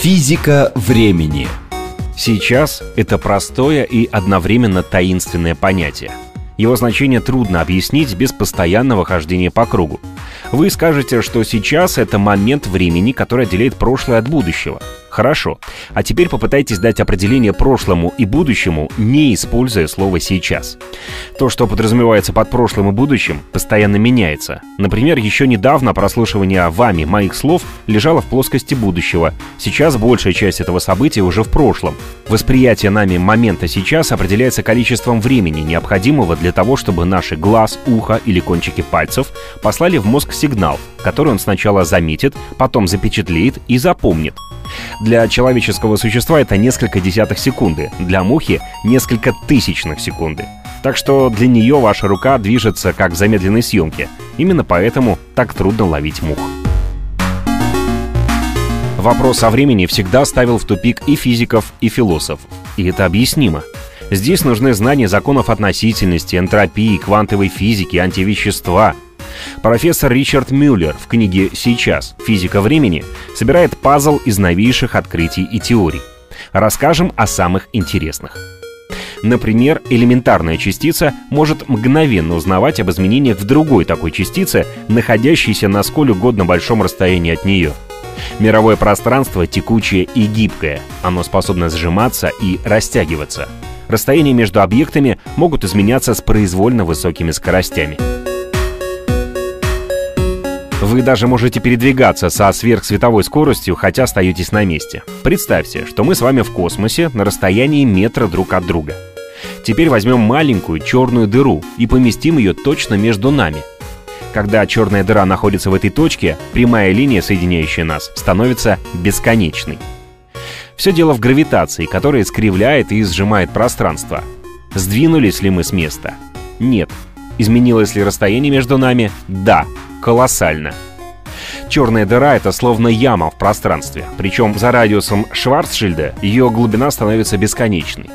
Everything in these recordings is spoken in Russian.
Физика времени. Сейчас — это простое и одновременно таинственное понятие. Его значение трудно объяснить без постоянного хождения по кругу. Вы скажете, что сейчас это момент времени, который отделяет прошлое от будущего. Хорошо. А теперь попытайтесь дать определение прошлому и будущему, не используя слово «сейчас». То, что подразумевается под прошлым и будущим, постоянно меняется. Например, еще недавно прослушивание вами моих слов лежало в плоскости будущего. Сейчас большая часть этого события уже в прошлом. Восприятие нами момента сейчас определяется количеством времени, необходимого для того, чтобы наши глаз, ухо или кончики пальцев послали в мозг сигнал, который он сначала заметит, потом запечатлеет и запомнит. Для человеческого существа это несколько десятых секунды, для мухи — несколько тысячных секунды. Так что для нее ваша рука движется как в замедленной съемке. Именно поэтому так трудно ловить мух. Вопрос о времени всегда ставил в тупик и физиков, и философов. И это объяснимо. Здесь нужны знания законов относительности, энтропии, квантовой физики, антивещества — Профессор Ричард Мюллер в книге «Сейчас. Физика времени» собирает пазл из новейших открытий и теорий. Расскажем о самых интересных. Например, элементарная частица может мгновенно узнавать об изменениях в другой такой частице, находящейся на сколь угодно большом расстоянии от нее. Мировое пространство текучее и гибкое, оно способно сжиматься и растягиваться. Расстояния между объектами могут изменяться с произвольно высокими скоростями. Вы даже можете передвигаться со сверхсветовой скоростью, хотя остаетесь на месте. Представьте, что мы с вами в космосе на расстоянии метра друг от друга. Теперь возьмем маленькую черную дыру и поместим ее точно между нами. Когда черная дыра находится в этой точке, прямая линия, соединяющая нас, становится бесконечной. Все дело в гравитации, которая искривляет и сжимает пространство. Сдвинулись ли мы с места? Нет. Изменилось ли расстояние между нами? Да колоссально. Черная дыра — это словно яма в пространстве, причем за радиусом Шварцшильда ее глубина становится бесконечной.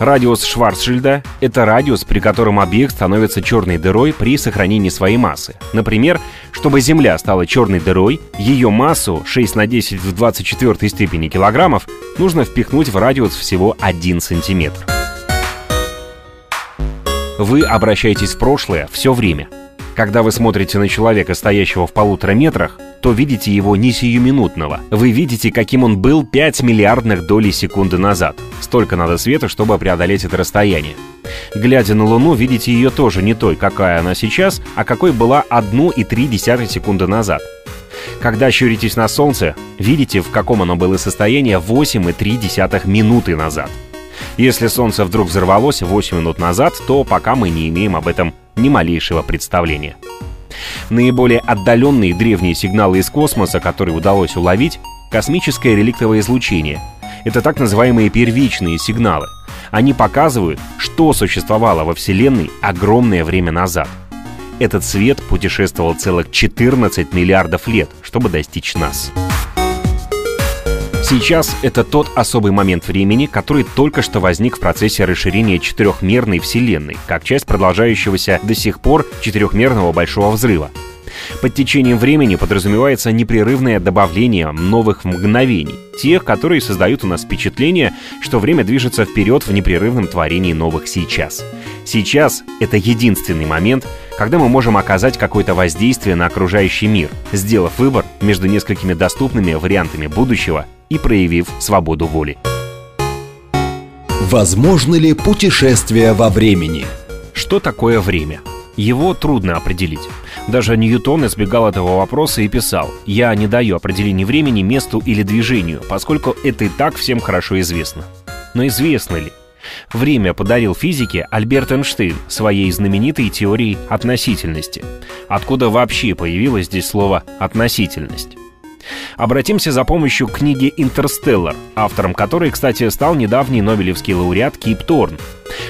Радиус Шварцшильда — это радиус, при котором объект становится черной дырой при сохранении своей массы. Например, чтобы Земля стала черной дырой, ее массу 6 на 10 в 24 степени килограммов нужно впихнуть в радиус всего 1 сантиметр. Вы обращаетесь в прошлое все время — когда вы смотрите на человека, стоящего в полутора метрах, то видите его не сиюминутного. Вы видите, каким он был 5 миллиардных долей секунды назад. Столько надо света, чтобы преодолеть это расстояние. Глядя на Луну, видите ее тоже не той, какая она сейчас, а какой была 1,3 секунды назад. Когда щуритесь на Солнце, видите, в каком оно было состоянии 8,3 минуты назад. Если Солнце вдруг взорвалось 8 минут назад, то пока мы не имеем об этом ни малейшего представления. Наиболее отдаленные древние сигналы из космоса, которые удалось уловить, космическое реликтовое излучение. Это так называемые первичные сигналы. Они показывают, что существовало во Вселенной огромное время назад. Этот свет путешествовал целых 14 миллиардов лет, чтобы достичь нас. Сейчас это тот особый момент времени, который только что возник в процессе расширения четырехмерной Вселенной, как часть продолжающегося до сих пор четырехмерного Большого Взрыва. Под течением времени подразумевается непрерывное добавление новых мгновений, тех, которые создают у нас впечатление, что время движется вперед в непрерывном творении новых сейчас. Сейчас — это единственный момент, когда мы можем оказать какое-то воздействие на окружающий мир, сделав выбор между несколькими доступными вариантами будущего и проявив свободу воли. Возможно ли путешествие во времени? Что такое время? Его трудно определить. Даже Ньютон избегал этого вопроса и писал «Я не даю определения времени, месту или движению, поскольку это и так всем хорошо известно». Но известно ли? Время подарил физике Альберт Эйнштейн своей знаменитой теорией относительности. Откуда вообще появилось здесь слово «относительность»? Обратимся за помощью к книге «Интерстеллар», автором которой, кстати, стал недавний нобелевский лауреат Кип Торн.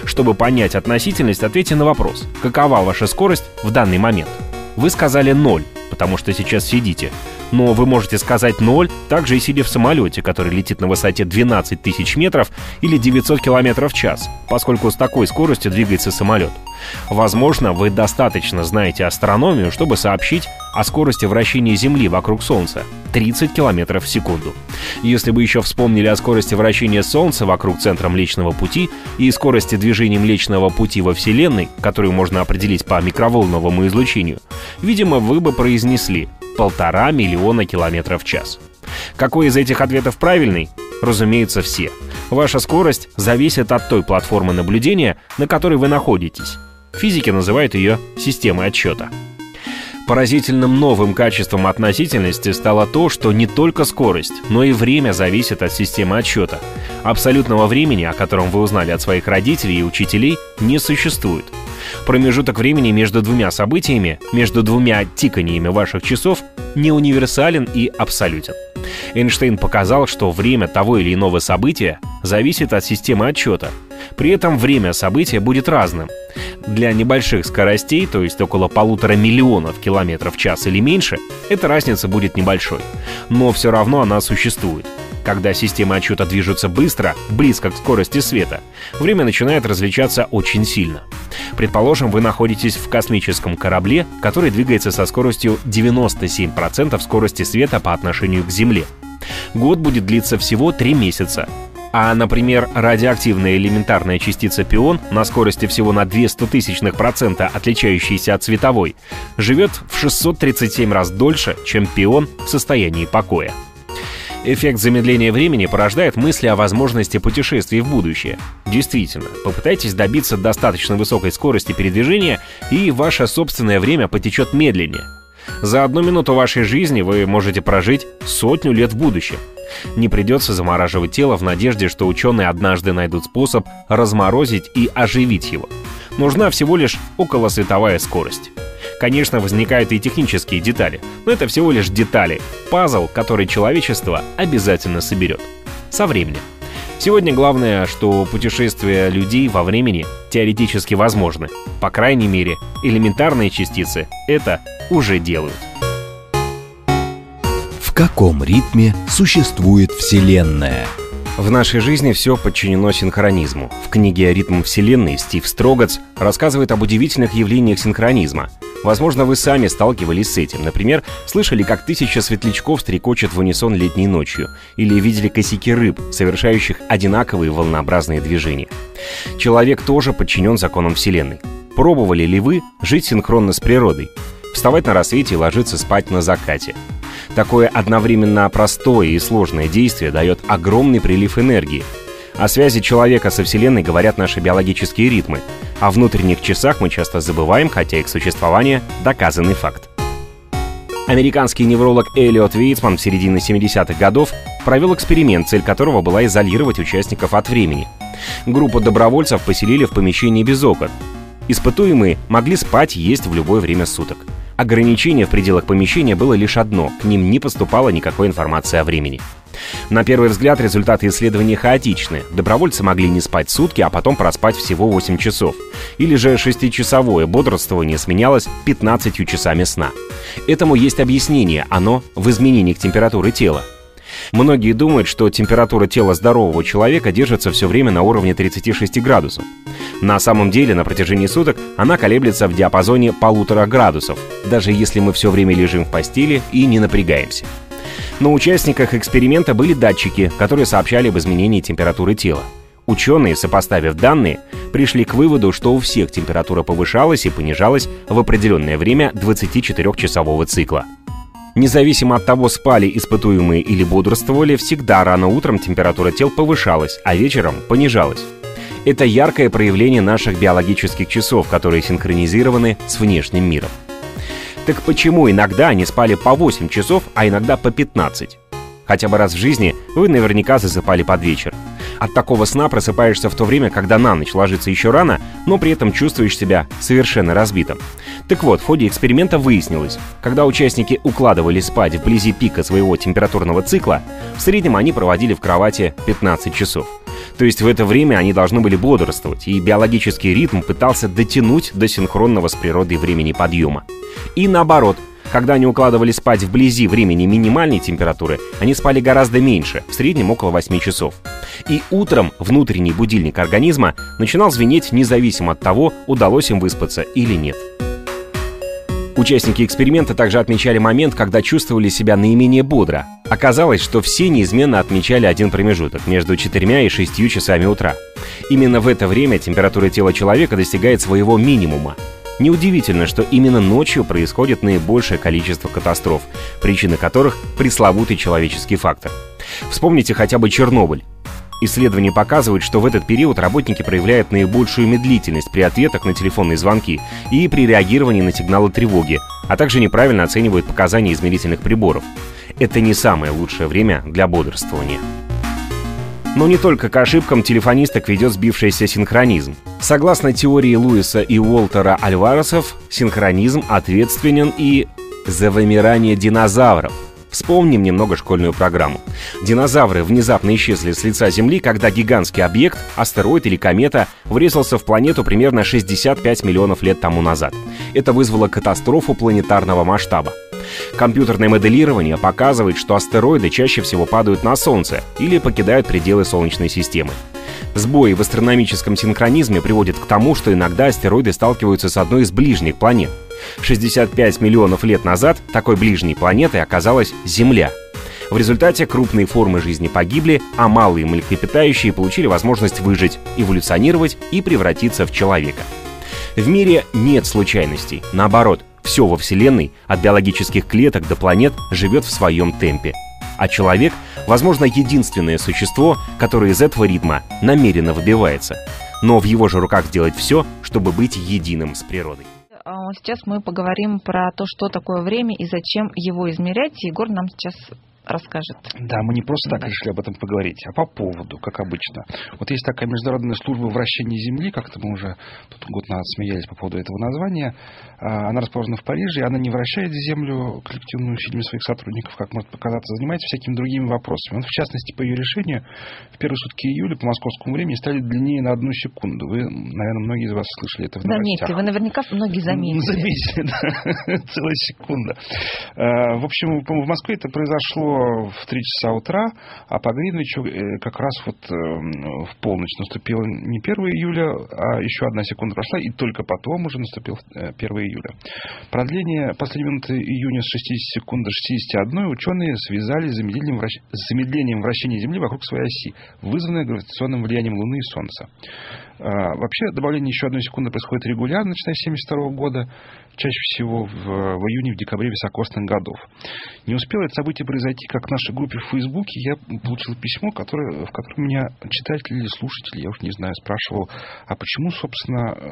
Чтобы понять относительность, ответьте на вопрос, какова ваша скорость в данный момент? Вы сказали ноль, потому что сейчас сидите. Но вы можете сказать ноль, также и сидя в самолете, который летит на высоте 12 тысяч метров или 900 километров в час, поскольку с такой скоростью двигается самолет. Возможно, вы достаточно знаете астрономию, чтобы сообщить, о скорости вращения Земли вокруг Солнца — 30 км в секунду. Если бы еще вспомнили о скорости вращения Солнца вокруг центра Млечного Пути и скорости движения Млечного Пути во Вселенной, которую можно определить по микроволновому излучению, видимо, вы бы произнесли полтора миллиона километров в час. Какой из этих ответов правильный? Разумеется, все. Ваша скорость зависит от той платформы наблюдения, на которой вы находитесь. Физики называют ее системой отсчета. Поразительным новым качеством относительности стало то, что не только скорость, но и время зависит от системы отсчета. Абсолютного времени, о котором вы узнали от своих родителей и учителей, не существует. Промежуток времени между двумя событиями, между двумя тиканиями ваших часов, не универсален и абсолютен. Эйнштейн показал, что время того или иного события зависит от системы отчета. При этом время события будет разным. Для небольших скоростей, то есть около полутора миллионов километров в час или меньше, эта разница будет небольшой. Но все равно она существует. Когда системы отчета движутся быстро, близко к скорости света, время начинает различаться очень сильно. Предположим, вы находитесь в космическом корабле, который двигается со скоростью 97% скорости света по отношению к Земле. Год будет длиться всего 3 месяца, а, например, радиоактивная элементарная частица пион на скорости всего на 200 тысячных процента, отличающейся от световой, живет в 637 раз дольше, чем пион в состоянии покоя. Эффект замедления времени порождает мысли о возможности путешествий в будущее. Действительно, попытайтесь добиться достаточно высокой скорости передвижения, и ваше собственное время потечет медленнее. За одну минуту вашей жизни вы можете прожить сотню лет в будущем. Не придется замораживать тело в надежде, что ученые однажды найдут способ разморозить и оживить его. Нужна всего лишь околосветовая скорость. Конечно, возникают и технические детали, но это всего лишь детали, пазл, который человечество обязательно соберет. Со временем. Сегодня главное, что путешествия людей во времени теоретически возможны. По крайней мере, элементарные частицы это уже делают. Каком ритме существует Вселенная? В нашей жизни все подчинено синхронизму. В книге «Ритм Вселенной» Стив Строгац рассказывает об удивительных явлениях синхронизма. Возможно, вы сами сталкивались с этим. Например, слышали, как тысяча светлячков стрекочет в унисон летней ночью. Или видели косяки рыб, совершающих одинаковые волнообразные движения. Человек тоже подчинен законам Вселенной. Пробовали ли вы жить синхронно с природой? Вставать на рассвете и ложиться спать на закате. Такое одновременно простое и сложное действие дает огромный прилив энергии. О связи человека со Вселенной говорят наши биологические ритмы. О внутренних часах мы часто забываем, хотя их существование – доказанный факт. Американский невролог Элиот Вейтсман в середине 70-х годов провел эксперимент, цель которого была изолировать участников от времени. Группу добровольцев поселили в помещении без окон. Испытуемые могли спать и есть в любое время суток. Ограничение в пределах помещения было лишь одно — к ним не поступало никакой информации о времени. На первый взгляд результаты исследования хаотичны. Добровольцы могли не спать сутки, а потом проспать всего 8 часов. Или же 6-часовое бодрствование сменялось 15 часами сна. Этому есть объяснение, оно в изменениях температуры тела. Многие думают, что температура тела здорового человека держится все время на уровне 36 градусов. На самом деле, на протяжении суток она колеблется в диапазоне полутора градусов, даже если мы все время лежим в постели и не напрягаемся. На участниках эксперимента были датчики, которые сообщали об изменении температуры тела. Ученые, сопоставив данные, пришли к выводу, что у всех температура повышалась и понижалась в определенное время 24-часового цикла. Независимо от того, спали испытуемые или бодрствовали, всегда рано утром температура тел повышалась, а вечером понижалась. Это яркое проявление наших биологических часов, которые синхронизированы с внешним миром. Так почему иногда они спали по 8 часов, а иногда по 15? Хотя бы раз в жизни вы наверняка засыпали под вечер. От такого сна просыпаешься в то время, когда на ночь ложится еще рано, но при этом чувствуешь себя совершенно разбитым. Так вот, в ходе эксперимента выяснилось, когда участники укладывались спать вблизи пика своего температурного цикла, в среднем они проводили в кровати 15 часов. То есть в это время они должны были бодрствовать, и биологический ритм пытался дотянуть до синхронного с природой времени подъема. И наоборот, когда они укладывались спать вблизи времени минимальной температуры, они спали гораздо меньше, в среднем около 8 часов. И утром внутренний будильник организма начинал звенеть независимо от того, удалось им выспаться или нет. Участники эксперимента также отмечали момент, когда чувствовали себя наименее бодро. Оказалось, что все неизменно отмечали один промежуток между 4 и 6 часами утра. Именно в это время температура тела человека достигает своего минимума. Неудивительно, что именно ночью происходит наибольшее количество катастроф, причины которых – пресловутый человеческий фактор. Вспомните хотя бы Чернобыль. Исследования показывают, что в этот период работники проявляют наибольшую медлительность при ответах на телефонные звонки и при реагировании на сигналы тревоги, а также неправильно оценивают показания измерительных приборов. Это не самое лучшее время для бодрствования. Но не только к ошибкам телефонисток ведет сбившийся синхронизм. Согласно теории Луиса и Уолтера Альваресов, синхронизм ответственен и за вымирание динозавров – Вспомним немного школьную программу. Динозавры внезапно исчезли с лица Земли, когда гигантский объект, астероид или комета, врезался в планету примерно 65 миллионов лет тому назад. Это вызвало катастрофу планетарного масштаба. Компьютерное моделирование показывает, что астероиды чаще всего падают на Солнце или покидают пределы Солнечной системы. Сбои в астрономическом синхронизме приводят к тому, что иногда астероиды сталкиваются с одной из ближних планет — 65 миллионов лет назад такой ближней планетой оказалась Земля. В результате крупные формы жизни погибли, а малые млекопитающие получили возможность выжить, эволюционировать и превратиться в человека. В мире нет случайностей. Наоборот, все во Вселенной, от биологических клеток до планет, живет в своем темпе. А человек, возможно, единственное существо, которое из этого ритма намеренно выбивается. Но в его же руках сделать все, чтобы быть единым с природой. А, сейчас мы поговорим про то, что такое время и зачем его измерять. Егор нам сейчас расскажет. Да, мы не просто так решили об этом поговорить, а по поводу, как обычно. Вот есть такая международная служба вращения Земли, как-то мы уже тут год назад смеялись по поводу этого названия. А, она расположена в Париже, и она не вращает Землю коллективными усилиями своих сотрудников, как может показаться, занимается всякими другими вопросами. Вот, в частности, по ее решению, в первые сутки июля по московскому времени стали длиннее на одну секунду. Вы, наверное, многие из вас слышали это в новостях. вы наверняка многие заметили. Заметили, да. Целая секунда. А, в общем, в Москве это произошло в 3 часа утра, а по Гринвичу э, как раз вот эм, в полночь наступило не 1 июля, а еще одна секунда прошла, и только потом уже наступил 1 э, июля. Продление последней минуты июня с 60 секунд до 61 ученые связали с замедлением, вращ... с замедлением вращения Земли вокруг своей оси, вызванное гравитационным влиянием Луны и Солнца. А, вообще добавление еще одной секунды происходит регулярно, начиная с 1972 года, чаще всего в, в июне, в декабре високосных годов. Не успело это событие произойти, как в нашей группе в Фейсбуке я получил письмо, которое, в котором меня читатель или слушатель, я уж не знаю, спрашивал, а почему, собственно, э,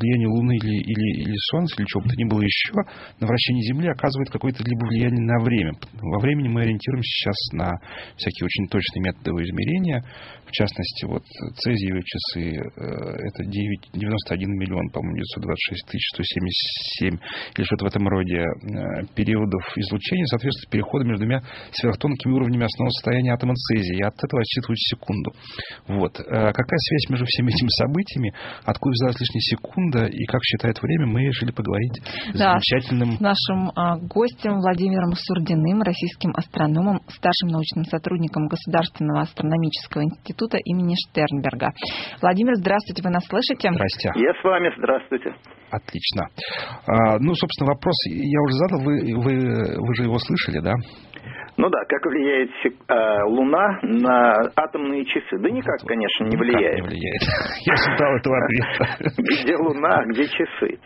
влияние Луны или, или, или Солнца, или чего бы то ни было еще, на вращение Земли оказывает какое-то либо влияние на время. Во времени мы ориентируемся сейчас на всякие очень точные методы измерения, в частности, вот цезиевые часы, это 9, 91 миллион, по-моему, 926 тысяч 177 или что-то в этом роде э, периодов излучения соответствует переходу между двумя сверхтонкими уровнями основного состояния атома цезия. И от этого отсчитывают секунду. Вот. Э, какая связь между всеми этими событиями? Откуда взялась лишняя секунда? И как считает время, мы решили поговорить с да, замечательным... с нашим а, гостем Владимиром Сурдиным, российским астрономом, старшим научным сотрудником Государственного астрономического института имени Штернберга. Владимир, здравствуйте, вы нас слышите? Здрасте. Я с вами, здравствуйте. Отлично. А, ну, собственно, вопрос я уже задал, вы, вы, вы же его слышали, да? Ну да, как влияет э, Луна на атомные часы? Да никак, конечно, не влияет. Никак не влияет. Я ждал этого ответа. Где Луна, где часы?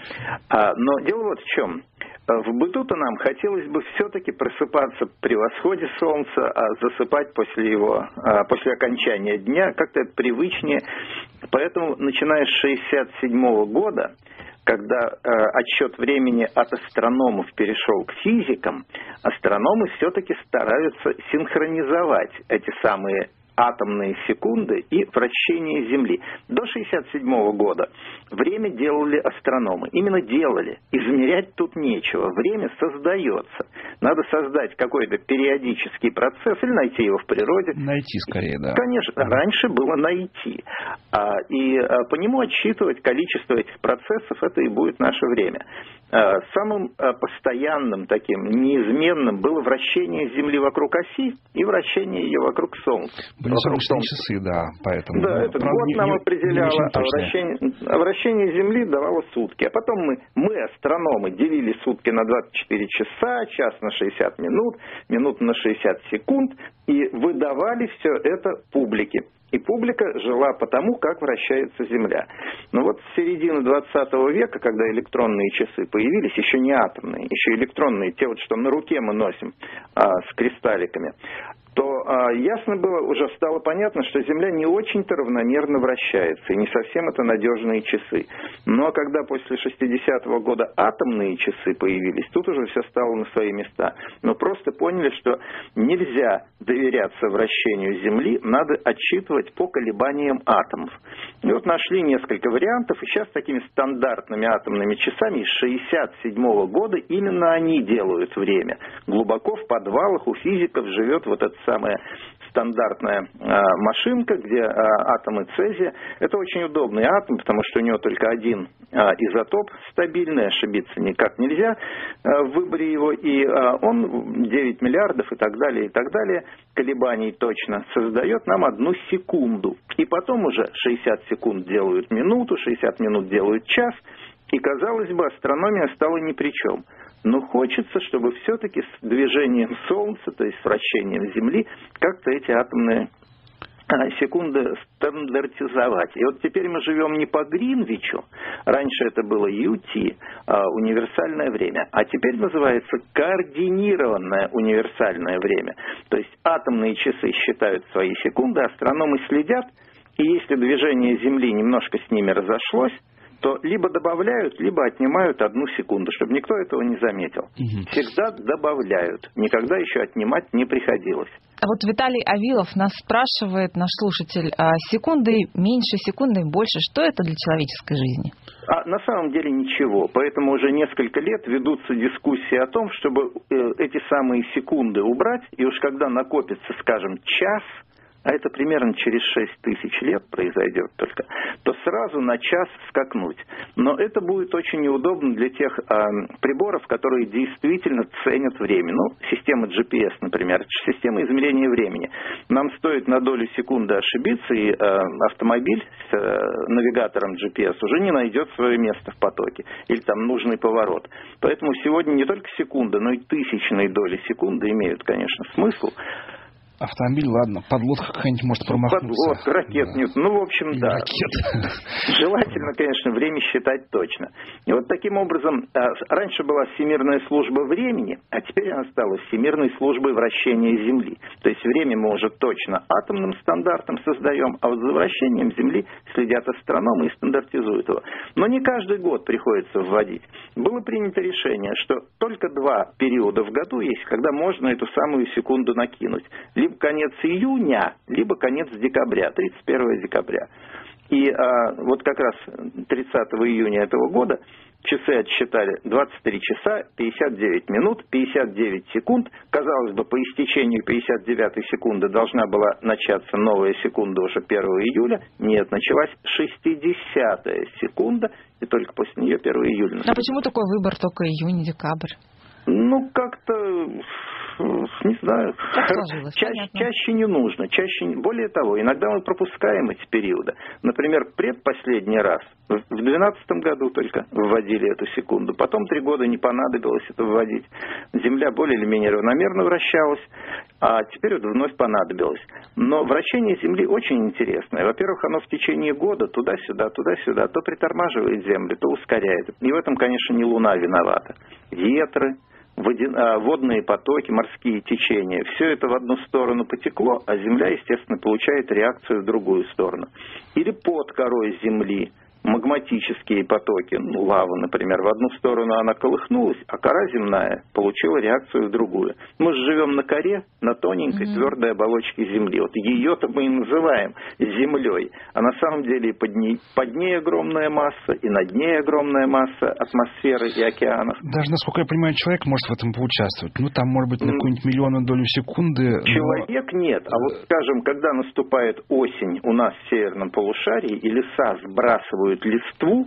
А, но дело вот в чем. В быту-то нам хотелось бы все-таки просыпаться при восходе солнца, а засыпать после его, а, после окончания дня, как-то это привычнее. Поэтому, начиная с 67 года, когда э, отсчет времени от астрономов перешел к физикам, астрономы все-таки стараются синхронизовать эти самые атомные секунды и вращение Земли. До 1967 года время делали астрономы. Именно делали. Измерять тут нечего. Время создается. Надо создать какой-то периодический процесс или найти его в природе. Найти скорее, да. Конечно, раньше было найти. А, и а, по нему отсчитывать количество этих процессов, это и будет наше время. Э, самым э, постоянным таким, неизменным было вращение Земли вокруг оси и вращение ее вокруг Солнца. Были вокруг солнечные часы, да, поэтому. Да, ну, это правда, год не- нам определяло, а вращение, а вращение Земли давало сутки. А потом мы, мы, астрономы, делили сутки на 24 часа, час на 60 минут, минут на 60 секунд и выдавали все это публике. И публика жила по тому, как вращается Земля. Но вот с середины 20 века, когда электронные часы появились, еще не атомные, еще электронные, те вот, что на руке мы носим а, с кристалликами, то а, ясно было, уже стало понятно, что Земля не очень-то равномерно вращается, и не совсем это надежные часы. Но когда после 60-го года атомные часы появились, тут уже все стало на свои места. Но просто поняли, что нельзя доверяться вращению Земли, надо отчитывать по колебаниям атомов. И вот нашли несколько вариантов, и сейчас такими стандартными атомными часами из 67 года именно они делают время. Глубоко в подвалах у физиков живет вот эта самая стандартная а, машинка, где а, атомы цезия. Это очень удобный атом, потому что у него только один а, изотоп стабильный, ошибиться никак нельзя в выборе его, и он 9 миллиардов и так далее, и так далее, колебаний точно создает нам одну секунду. И потом уже 60 секунд делают минуту, 60 минут делают час, и, казалось бы, астрономия стала ни при чем. Но хочется, чтобы все-таки с движением Солнца, то есть с вращением Земли, как-то эти атомные а, секунды стандартизовать. И вот теперь мы живем не по Гринвичу, раньше это было UT, а, универсальное время, а теперь называется координированное универсальное время. То есть атомные часы считают свои секунды, астрономы следят, и если движение Земли немножко с ними разошлось, то либо добавляют, либо отнимают одну секунду, чтобы никто этого не заметил. Всегда добавляют, никогда еще отнимать не приходилось. А вот Виталий Авилов нас спрашивает, наш слушатель, а секунды меньше, секунды больше, что это для человеческой жизни? А на самом деле ничего. Поэтому уже несколько лет ведутся дискуссии о том, чтобы э, эти самые секунды убрать, и уж когда накопится, скажем, час, а это примерно через 6 тысяч лет произойдет только, то сразу на час скакнуть. Но это будет очень неудобно для тех э, приборов, которые действительно ценят время. Ну, система GPS, например, система измерения времени. Нам стоит на долю секунды ошибиться, и э, автомобиль с э, навигатором GPS уже не найдет свое место в потоке. Или там нужный поворот. Поэтому сегодня не только секунда, но и тысячные доли секунды имеют, конечно, смысл. Автомобиль, ладно, подлодка какая-нибудь может промахнуться. Подлодка, ракет Да. нет. Ну, в общем, да. ракет. Желательно, конечно, время считать точно. И вот таким образом, а, раньше была Всемирная служба времени, а теперь она стала Всемирной службой вращения Земли. То есть время мы уже точно атомным стандартом создаем, а вот за вращением Земли следят астрономы и стандартизуют его. Но не каждый год приходится вводить. Было принято решение, что только два периода в году есть, когда можно эту самую секунду накинуть. Либо конец июня, либо конец декабря, 31 декабря. И а, вот как раз 30 июня этого года часы отсчитали 23 часа 59 минут 59 секунд. Казалось бы, по истечению 59 секунды должна была начаться новая секунда уже 1 июля. Нет, началась 60 секунда, и только после нее 1 июля. А почему такой выбор только июнь, декабрь? Ну, как-то, не знаю, чаще, чаще не нужно. Чаще, более того, иногда мы пропускаем эти периоды. Например, предпоследний раз, в 2012 году только вводили эту секунду. Потом три года не понадобилось это вводить. Земля более или менее равномерно вращалась, а теперь вот вновь понадобилось. Но вращение Земли очень интересное. Во-первых, оно в течение года туда-сюда, туда-сюда, то притормаживает Землю, то ускоряет. И в этом, конечно, не Луна виновата. Ветры, водные потоки, морские течения. Все это в одну сторону потекло, а Земля, естественно, получает реакцию в другую сторону. Или под корой Земли магматические потоки, ну, лава, например, в одну сторону она колыхнулась, а кора земная получила реакцию в другую. Мы же живем на коре, на тоненькой Мгм. твердой оболочке Земли. Вот ее-то мы и называем Землей. А на самом деле и под ней, под ней огромная масса, и над ней огромная масса атмосферы и океанов. Даже, насколько я понимаю, человек может в этом поучаствовать. Ну, там, может быть, на какую-нибудь миллионную долю секунды. но- Человек нет. А вот, скажем, когда наступает осень у нас в северном полушарии, и леса сбрасывают листву,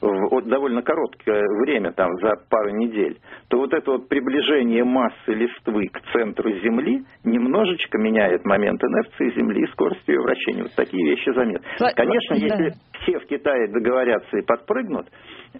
в довольно короткое время, там, за пару недель, то вот это вот приближение массы листвы к центру Земли немножечко меняет момент инерции Земли и скорость ее вращения. Вот такие вещи заметны. Конечно, если все в Китае договорятся и подпрыгнут,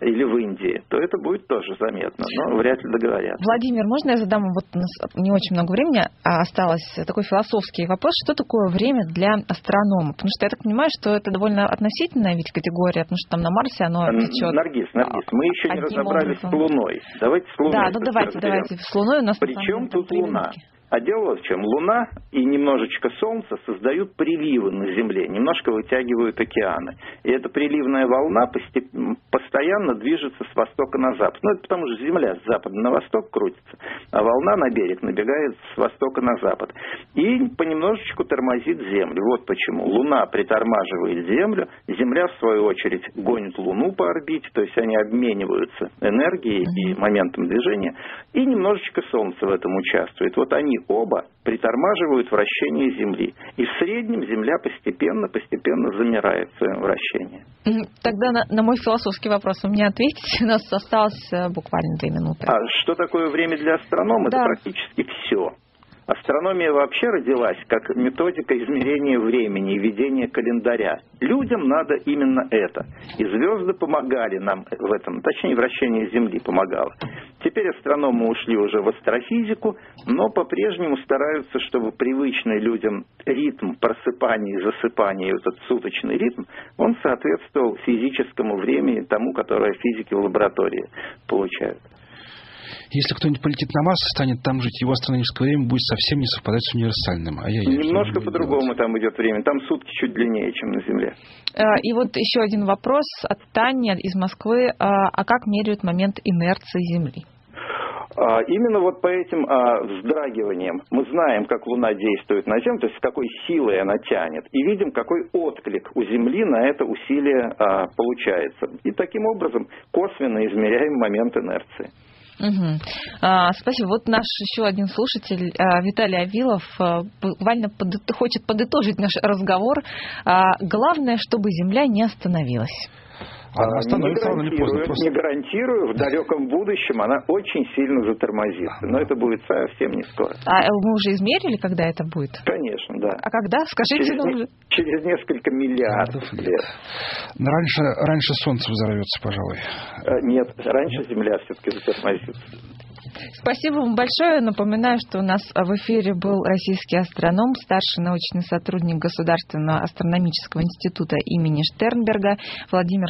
или в Индии, то это будет тоже заметно, но вряд ли договорятся. Владимир, можно я задам, вот у нас не очень много времени а осталось, такой философский вопрос, что такое время для астронома? Потому что я так понимаю, что это довольно относительная ведь категория, потому что там на Марсе оно течет. Наргиз, Наргиз, мы еще не разобрались образом. с Луной. Давайте с Луной. Да, ну давайте, давайте. С Луной у нас Причем тут Луна? А дело в чем. Луна и немножечко Солнце создают приливы на Земле, немножко вытягивают океаны. И эта приливная волна постеп... постоянно движется с востока на запад. Ну, это потому что Земля с запада на восток крутится, а волна на берег набегает с востока на запад. И понемножечку тормозит Землю. Вот почему. Луна притормаживает Землю, Земля, в свою очередь, гонит Луну по орбите, то есть они обмениваются энергией и моментом движения, и немножечко Солнце в этом участвует. Вот они оба притормаживают вращение Земли. И в среднем Земля постепенно-постепенно замирает в своем вращении. Тогда на, на мой философский вопрос вы мне ответите. У нас осталось э, буквально две минуты. А что такое время для астронома? Да. Это практически все. Астрономия вообще родилась как методика измерения времени и ведения календаря. Людям надо именно это. И звезды помогали нам в этом, точнее вращение Земли помогало. Теперь астрономы ушли уже в астрофизику, но по-прежнему стараются, чтобы привычный людям ритм просыпания и засыпания, этот суточный ритм, он соответствовал физическому времени, тому, которое физики в лаборатории получают. Если кто-нибудь полетит на Марс и станет там жить, его астрономическое время будет совсем не совпадать с универсальным. А я, я Немножко по-другому там идет время. Там сутки чуть длиннее, чем на Земле. А, и вот еще один вопрос от Тани из Москвы. А, а как меряют момент инерции Земли? А, именно вот по этим а, вздрагиваниям мы знаем, как Луна действует на Землю, то есть с какой силой она тянет, и видим, какой отклик у Земли на это усилие а, получается. И таким образом косвенно измеряем момент инерции. Угу. А, спасибо. Вот наш еще один слушатель, а, Виталий Авилов, а, буквально под, хочет подытожить наш разговор. А, главное, чтобы Земля не остановилась. А, не гарантирую, просто... не гарантирую, в далеком будущем она очень сильно затормозится. Но это будет совсем не скоро. А мы уже измерили, когда это будет? Конечно, да. А когда? Скажите через, нам уже. Через несколько миллиардов лет. Раньше, раньше Солнце взорвется, пожалуй. Э, нет, раньше Нет? Земля все-таки затормозится. Спасибо вам большое. Напоминаю, что у нас в эфире был российский астроном, старший научный сотрудник Государственного астрономического института имени Штернберга Владимир